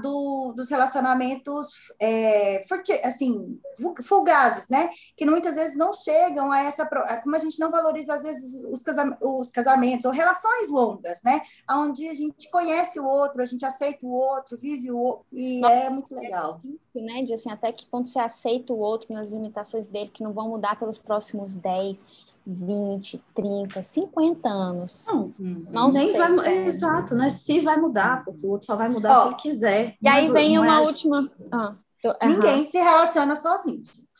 do, dos relacionamentos é, assim, fugazes, né? Que muitas vezes não chegam a essa. Como a gente não valoriza, às vezes, os, os casamentos ou relações longas, né? Onde a gente conhece o outro, a gente aceita o outro, vive o outro, e Nossa, é muito legal. É né? De assim, até que ponto você aceita o outro nas limitações dele, que não vão mudar pelos próximos 10, 20, 30, 50 anos. Não, não nem sei. Vai, é, exato, né? Se vai mudar, porque o outro só vai mudar oh, se ele quiser. E aí vem uma é... última. Ah, tô... Ninguém se relaciona sozinho, gente.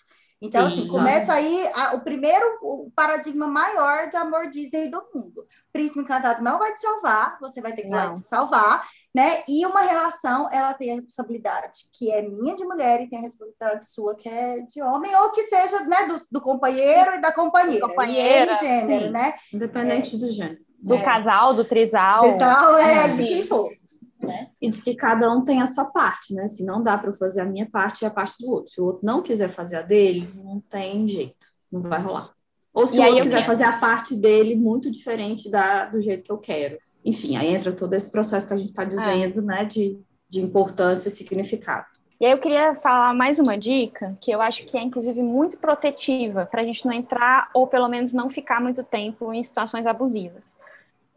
Então, Sim, assim, começa aí a, o primeiro o paradigma maior de amor Disney do mundo. Príncipe encantado não vai te salvar, você vai ter que ir lá Não. te salvar, né? E uma relação, ela tem a responsabilidade que é minha de mulher e tem a responsabilidade sua que é de homem, ou que seja, né, do, do companheiro e da companheira. Companheira, e gênero, sim. né? Independente do gênero. Do É. casal, do trisal. Então, é de quem for. E de que cada um tem a sua parte, né? Se não dá para fazer a minha parte e a parte do outro. Se o outro não quiser fazer a dele, não tem jeito. Não vai rolar. Ou se E o outro quiser quero- fazer a parte dele muito diferente da, do jeito que eu quero. Enfim, aí entra todo esse processo que a gente está dizendo, né? De, de importância e significado. E aí eu queria falar mais uma dica, que eu acho que é, inclusive, muito protetiva, para a gente não entrar, ou pelo menos não ficar muito tempo em situações abusivas.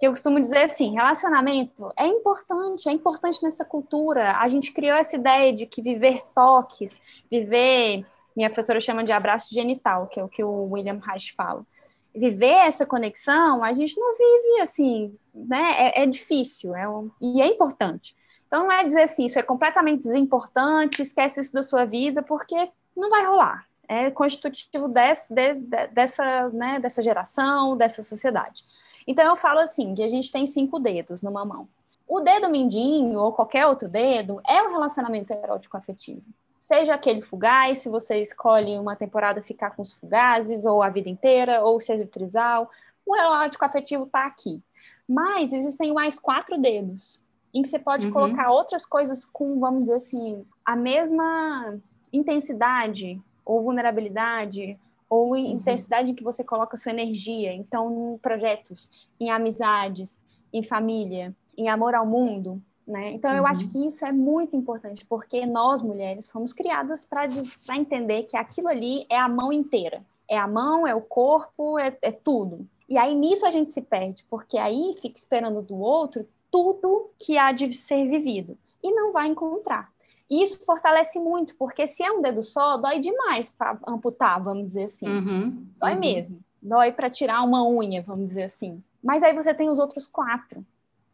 Que eu costumo dizer assim, relacionamento é importante, é importante nessa cultura. A gente criou essa ideia de que viver toques, viver, minha professora chama de abraço genital, que é o que o William Reich fala. Viver essa conexão, a gente não vive assim, né? É, é difícil, é um- e é importante. Então não é dizer assim, isso é completamente desimportante, esquece isso da sua vida, porque não vai rolar. É constitutivo desse, des- de- dessa, né, dessa geração, dessa sociedade. Então eu falo assim, que a gente tem cinco dedos numa mão. O dedo mindinho ou qualquer outro dedo é o relacionamento erótico afetivo. Seja aquele fugaz, se você escolhe uma temporada ficar com os fugazes, ou a vida inteira, ou seja o trisal, o erótico afetivo está aqui. Mas existem mais quatro dedos, em que você pode Uhum. colocar outras coisas com, vamos dizer assim, a mesma intensidade ou vulnerabilidade ou em intensidade em que você coloca sua energia. Então, em projetos, em amizades, em família, em amor ao mundo, né? Então, eu Uhum. acho que isso é muito importante, porque nós, mulheres, fomos criadas para entender que aquilo ali é a mão inteira. É a mão, é o corpo, é, é tudo. E aí, nisso, a gente se perde, porque aí fica esperando do outro tudo que há de ser vivido. E não vai encontrar. E isso fortalece muito, porque se é um dedo só, dói demais para amputar, vamos dizer assim. Uhum, Dói uhum. mesmo. Dói para tirar uma unha, vamos dizer assim. Mas aí você tem os outros quatro.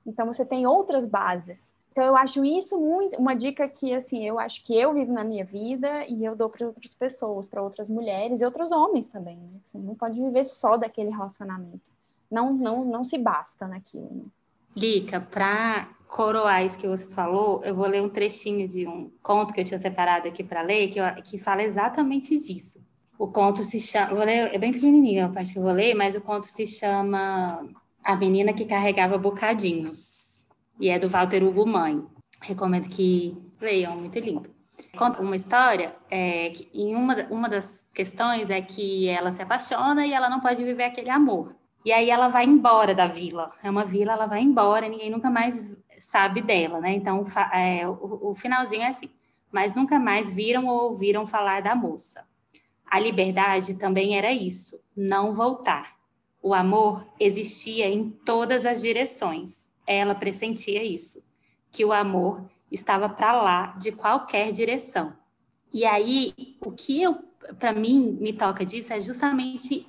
Então você tem outras bases. Então eu acho isso muito uma dica que assim, eu acho que eu vivo na minha vida e eu dou para outras pessoas, para outras mulheres e outros homens também, né? Você não pode viver só daquele relacionamento. Não não não se basta naquilo. Né? Lica, para coroar isso que você falou, eu vou ler um trechinho de um conto que eu tinha separado aqui para ler, que, eu- que fala exatamente disso. O conto se chama. Vou ler, é bem pequenininho a parte que eu vou ler, mas o conto se chama A Menina que Carregava Bocadinhos. E é do Walter Hugo Mãe. Recomendo que leiam, muito lindo. Conta uma história é, que em uma, uma das questões é que ela se apaixona e ela não pode viver aquele amor. E aí ela vai embora da vila. É uma vila, ela vai embora, ninguém nunca mais sabe dela, né? Então é, o, o finalzinho é assim. Mas nunca mais viram ou ouviram falar da moça. A liberdade também era isso, não voltar. O amor existia em todas as direções. Ela pressentia isso, que o amor estava para lá de qualquer direção. E aí, o que eu, para mim, me toca disso é justamente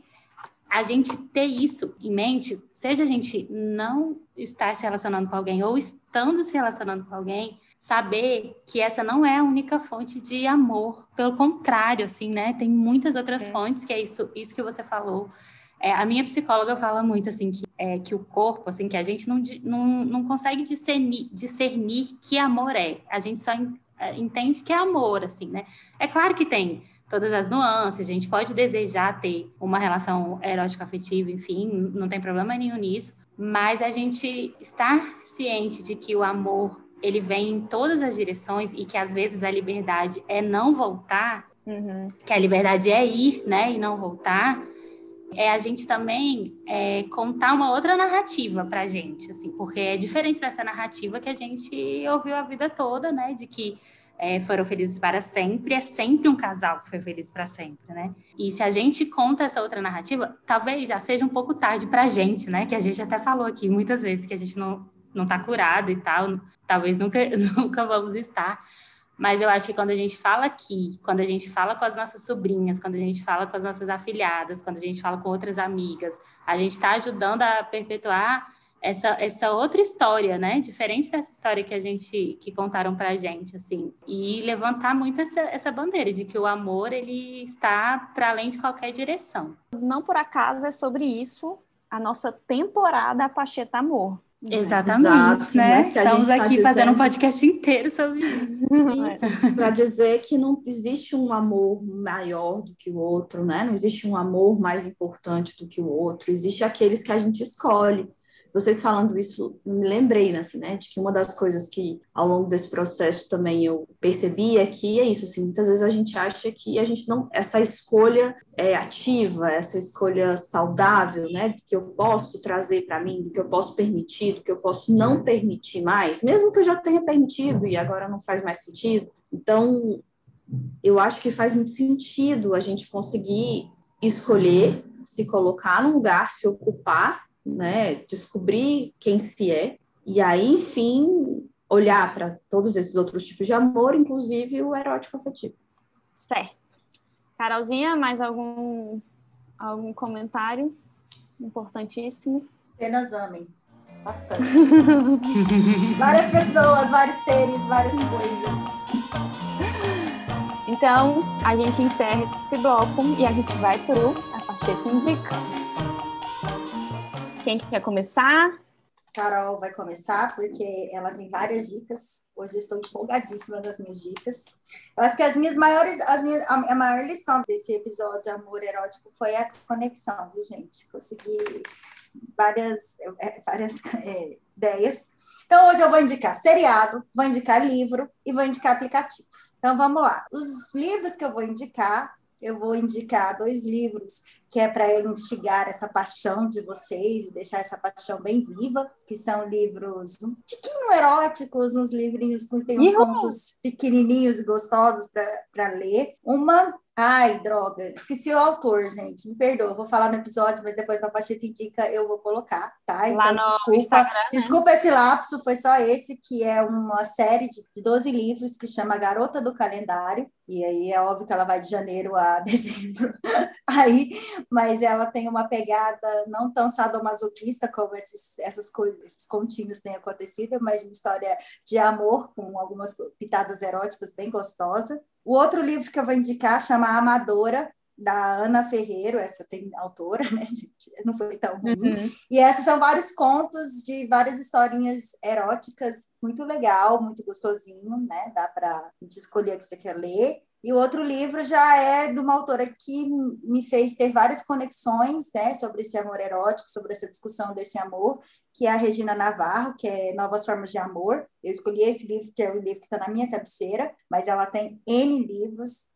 a gente ter isso em mente, seja a gente não estar se relacionando com alguém ou estando se relacionando com alguém, saber que essa não é a única fonte de amor. Pelo contrário, assim, né? Tem muitas outras É. fontes, que é isso, isso que você falou. É, a minha psicóloga fala muito, assim, que, é, que o corpo, assim, que a gente não, não, não consegue discernir, discernir que amor é. A gente só é, entende que é amor, assim, né? É claro que tem todas as nuances, a gente pode desejar ter uma relação erótico-afetiva, enfim, não tem problema nenhum nisso, mas a gente estar ciente de que o amor ele vem em todas as direções e que às vezes a liberdade é não voltar, Uhum. que a liberdade é ir, né, e não voltar, é a gente também é, contar uma outra narrativa pra gente, assim, porque é diferente dessa narrativa que a gente ouviu a vida toda, né, de que é, foram felizes para sempre, é sempre um casal que foi feliz para sempre, né? E se a gente conta essa outra narrativa, talvez já seja um pouco tarde pra gente, né? Que a gente até falou aqui muitas vezes que a gente não, não tá curado e tal, talvez nunca, nunca vamos estar. Mas eu acho que quando a gente fala aqui, quando a gente fala com as nossas sobrinhas, quando a gente fala com as nossas afilhadas, quando a gente fala com outras amigas, a gente está ajudando a perpetuar essa, essa outra história, né? Diferente dessa história que a gente que contaram pra gente, assim, e levantar muito essa, essa bandeira de que o amor ele está para além de qualquer direção. Não por acaso é sobre isso a nossa temporada Pacheta Amor. Exatamente, Exato, né? né? Estamos tá aqui dizendo... fazendo um podcast inteiro sobre isso. isso. Para dizer que não existe um amor maior do que o outro, né? Não existe um amor mais importante do que o outro. Existe aqueles que a gente escolhe vocês falando isso, me lembrei, assim, né, de que uma das coisas que ao longo desse processo também eu percebi é que é isso, assim, muitas vezes a gente acha que a gente não, essa escolha é ativa, essa escolha saudável, né, que eu posso trazer para mim, do que eu posso permitir, do que eu posso não permitir mais, mesmo que eu já tenha permitido e agora não faz mais sentido. Então, eu acho que faz muito sentido a gente conseguir escolher se colocar no lugar, se ocupar né, descobrir quem se é, e aí, enfim, olhar para todos esses outros tipos de amor, inclusive o erótico afetivo. Certo. Carolzinha, mais algum, algum comentário importantíssimo? Apenas amem. Bastante. várias pessoas, vários seres, várias coisas. Então, a gente encerra esse bloco e a gente vai para a Pacheta Indica. Quem quer começar? Carol vai começar, porque ela tem várias dicas. Hoje eu estou empolgadíssima das minhas dicas. Eu acho que as minhas maiores, as minhas, a, maior lição desse episódio de amor erótico foi a conexão, viu, gente? Consegui várias, é, várias é, ideias. Então, hoje eu vou indicar seriado, vou indicar livro e vou indicar aplicativo. Então, vamos lá. Os livros que eu vou indicar eu vou indicar dois livros que é para instigar essa paixão de vocês e deixar essa paixão bem viva, que são livros um tiquinho eróticos, uns livrinhos que tem uns contos pequenininhos e gostosos para ler. Uma Ai, droga, esqueci o autor, gente. Me perdoa, vou falar no episódio, mas depois na Pacheta Indica eu vou colocar, tá? Então, desculpa. Né? Desculpa esse lapso, foi só esse, que é uma série de, de 12 livros que chama Garota do Calendário. E aí é óbvio que ela vai de janeiro a dezembro. aí, mas ela tem uma pegada não tão sadomasoquista como esses, essas coisas, esses continhos têm acontecido, mas uma história de amor com algumas pitadas eróticas bem gostosa. O outro livro que eu vou indicar chama Amadora, da Ana Ferreiro, essa tem autora, né, Não foi tão ruim. Uhum. E esses são vários contos de várias historinhas eróticas, muito legal, muito gostosinho, né? Dá para escolher o que você quer ler. E o outro livro já é de uma autora que me fez ter várias conexões né, sobre esse amor erótico, sobre essa discussão desse amor, que é a Regina Navarro, que é Novas Formas de Amor. Eu escolhi esse livro, que é o livro que está na minha cabeceira, mas ela tem N livros.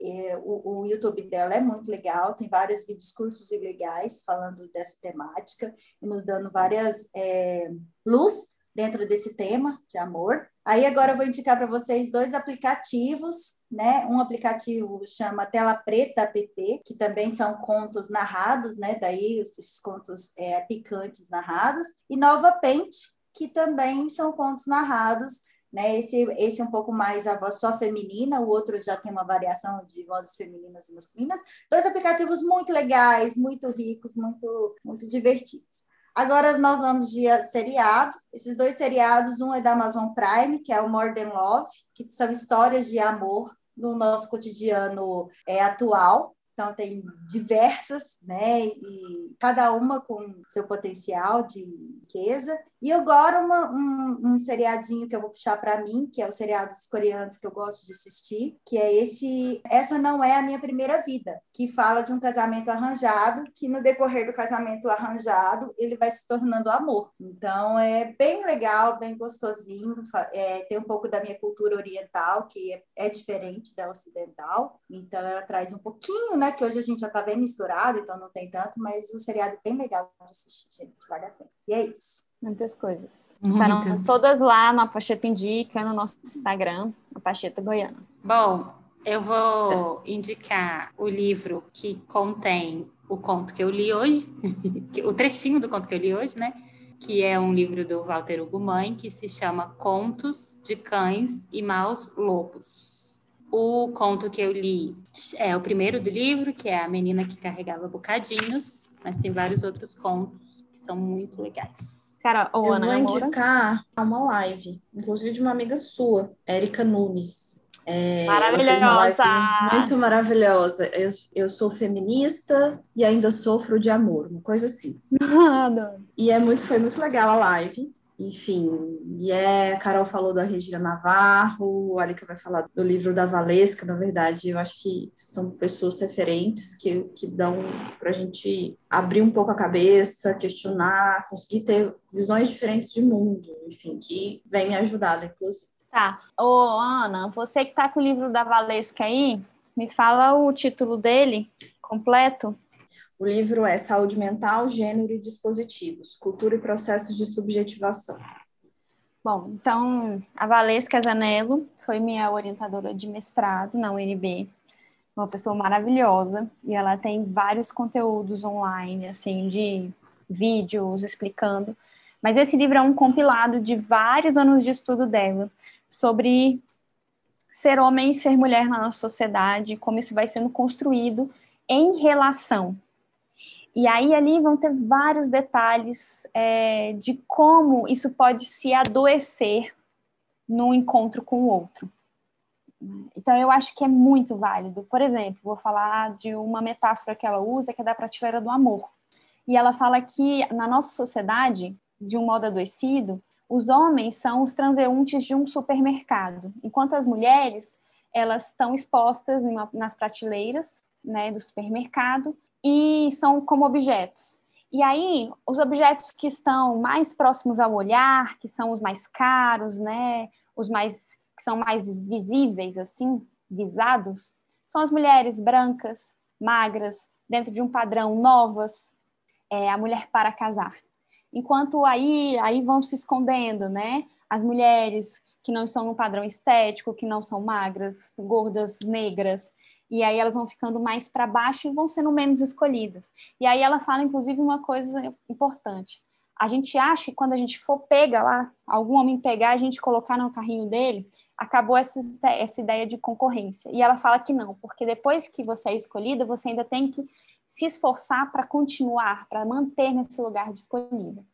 O, o, YouTube dela é muito legal, tem vários vídeos curtos e legais falando dessa temática e nos dando várias é, luz dentro desse tema de amor. Aí agora eu vou indicar para vocês dois aplicativos, né? Um aplicativo chama Tela Preta App, que também são contos narrados, né? Daí esses contos é, picantes narrados, e Nova Paint, que também são contos narrados né? Esse, esse é um pouco mais a voz só feminina, o outro já tem uma variação de vozes femininas e masculinas. Dois aplicativos muito legais, muito ricos, muito, muito divertidos. Agora nós vamos de seriados. Esses dois seriados, um é da Amazon Prime, que é o More Than Love, que são histórias de amor no nosso cotidiano é, atual. Então, tem diversas, né? E cada uma com seu potencial de riqueza. E agora uma, um, um seriadinho que eu vou puxar para mim, que é o seriado dos coreanos que eu gosto de assistir, que é esse Essa Não É a Minha Primeira Vida, que fala de um casamento arranjado, que no decorrer do casamento arranjado, ele vai se tornando amor. Então, é bem legal, bem gostosinho. É, tem um pouco da minha cultura oriental, que é, é diferente da ocidental. Então, ela traz um pouquinho, né? Que hoje a gente já está bem misturado, então não tem tanto, mas o seriado é bem legal de assistir, gente. Vale a pena. E é isso. Muitas coisas. Muitas. Estarão todas lá na Pacheta Indica, no nosso Instagram, a Pacheta Goiana. Bom, eu vou indicar o livro que contém o conto que eu li hoje, o trechinho do conto que eu li hoje, né? Que é um livro do Walter Hugo Mãe, que se chama Contos de Cães e Maus Lobos. O conto que eu li é o primeiro do livro, que é A Menina que Carregava Bocadinhos, mas tem vários outros contos que são muito legais. Cara, Eu Ana vou Moura. indicar uma live, inclusive de uma amiga sua, Érica Nunes. É, Maravilhosa! muito maravilhosa. Eu, eu sou feminista e ainda sofro de amor, uma coisa assim. E é muito, foi muito legal a live. Enfim, e é, a Carol falou da Regina Navarro, a Arika vai falar do livro da Valesca, na verdade, eu acho que são pessoas referentes que, que dão para a gente abrir um pouco a cabeça, questionar, conseguir ter visões diferentes de mundo, enfim, que vem me ajudar, inclusive. Tá. Ô, Ana, você que tá com o livro da Valesca aí, me fala o título dele completo. O livro é Saúde Mental, Gênero e Dispositivos, Cultura e Processos de Subjetivação. Bom, então, a Valesca Zanello foi minha orientadora de mestrado na UNB, uma pessoa maravilhosa, e ela tem vários conteúdos online, assim, de vídeos explicando. Mas esse livro é um compilado de vários anos de estudo dela sobre ser homem e ser mulher na nossa sociedade, como isso vai sendo construído em relação. E aí ali vão ter vários detalhes é, de como isso pode se adoecer no encontro com o outro. Então eu acho que é muito válido. Por exemplo, vou falar de uma metáfora que ela usa, que é da prateleira do amor. E ela fala que na nossa sociedade, de um modo adoecido, os homens são os transeuntes de um supermercado, enquanto as mulheres elas estão expostas nas prateleiras né, do supermercado e são como objetos. E aí, os objetos que estão mais próximos ao olhar, que são os mais caros, né, os mais que são mais visíveis assim, visados, são as mulheres brancas, magras, dentro de um padrão novas, é, a mulher para casar. Enquanto aí, aí vão se escondendo, né? As mulheres que não estão no padrão estético, que não são magras, gordas, negras, e aí elas vão ficando mais para baixo e vão sendo menos escolhidas. E aí ela fala, inclusive, uma coisa importante. A gente acha que quando a gente for pega lá, algum homem pegar, a gente colocar no carrinho dele, acabou essa, essa ideia de concorrência. E ela fala que não, porque depois que você é escolhida, você ainda tem que se esforçar para continuar, para manter nesse lugar de escolhida.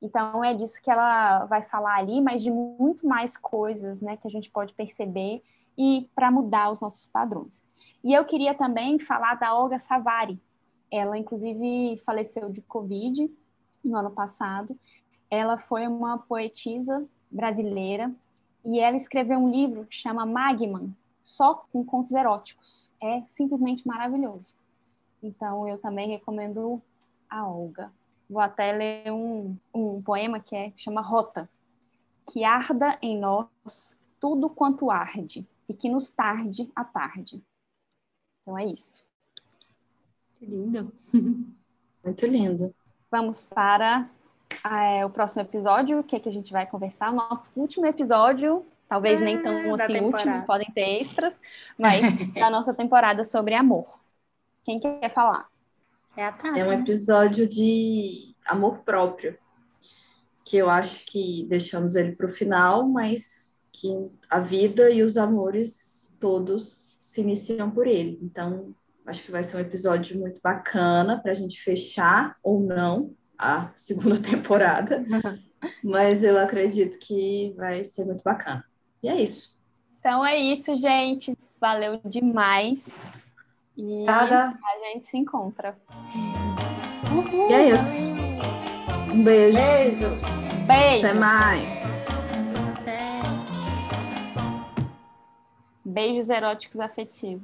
Então é disso que ela vai falar ali, mas de muito mais coisas, né, que a gente pode perceber e para mudar os nossos padrões. E eu queria também falar da Olga Savari. Ela inclusive faleceu de Covid no ano passado. Ela foi uma poetisa brasileira e ela escreveu um livro que chama Magman, só com contos eróticos. É simplesmente maravilhoso. Então, eu também recomendo a Olga. Vou até ler um, um poema que é, chama Rota. Que arda em nós tudo quanto arde, e que nos tarde a tarde. Então é isso. Que lindo. Muito lindo. Vamos para é, o próximo episódio, o que, é que a gente vai conversar. O nosso último episódio, talvez nem tão Ah, assim temporada. último, podem ter extras, mas da nossa temporada sobre amor. Quem quer falar? É a Tata. É um episódio de amor próprio, que eu acho que deixamos ele para o final, mas que a vida e os amores todos se iniciam por ele. Então, acho que vai ser um episódio muito bacana para a gente fechar ou não a segunda temporada, mas eu acredito que vai ser muito bacana. E é isso. Então é isso, gente. Valeu demais. E Nada. a gente se encontra. E é isso. Um beijo. Beijos. Beijo. Até mais. Beijos eróticos afetivos.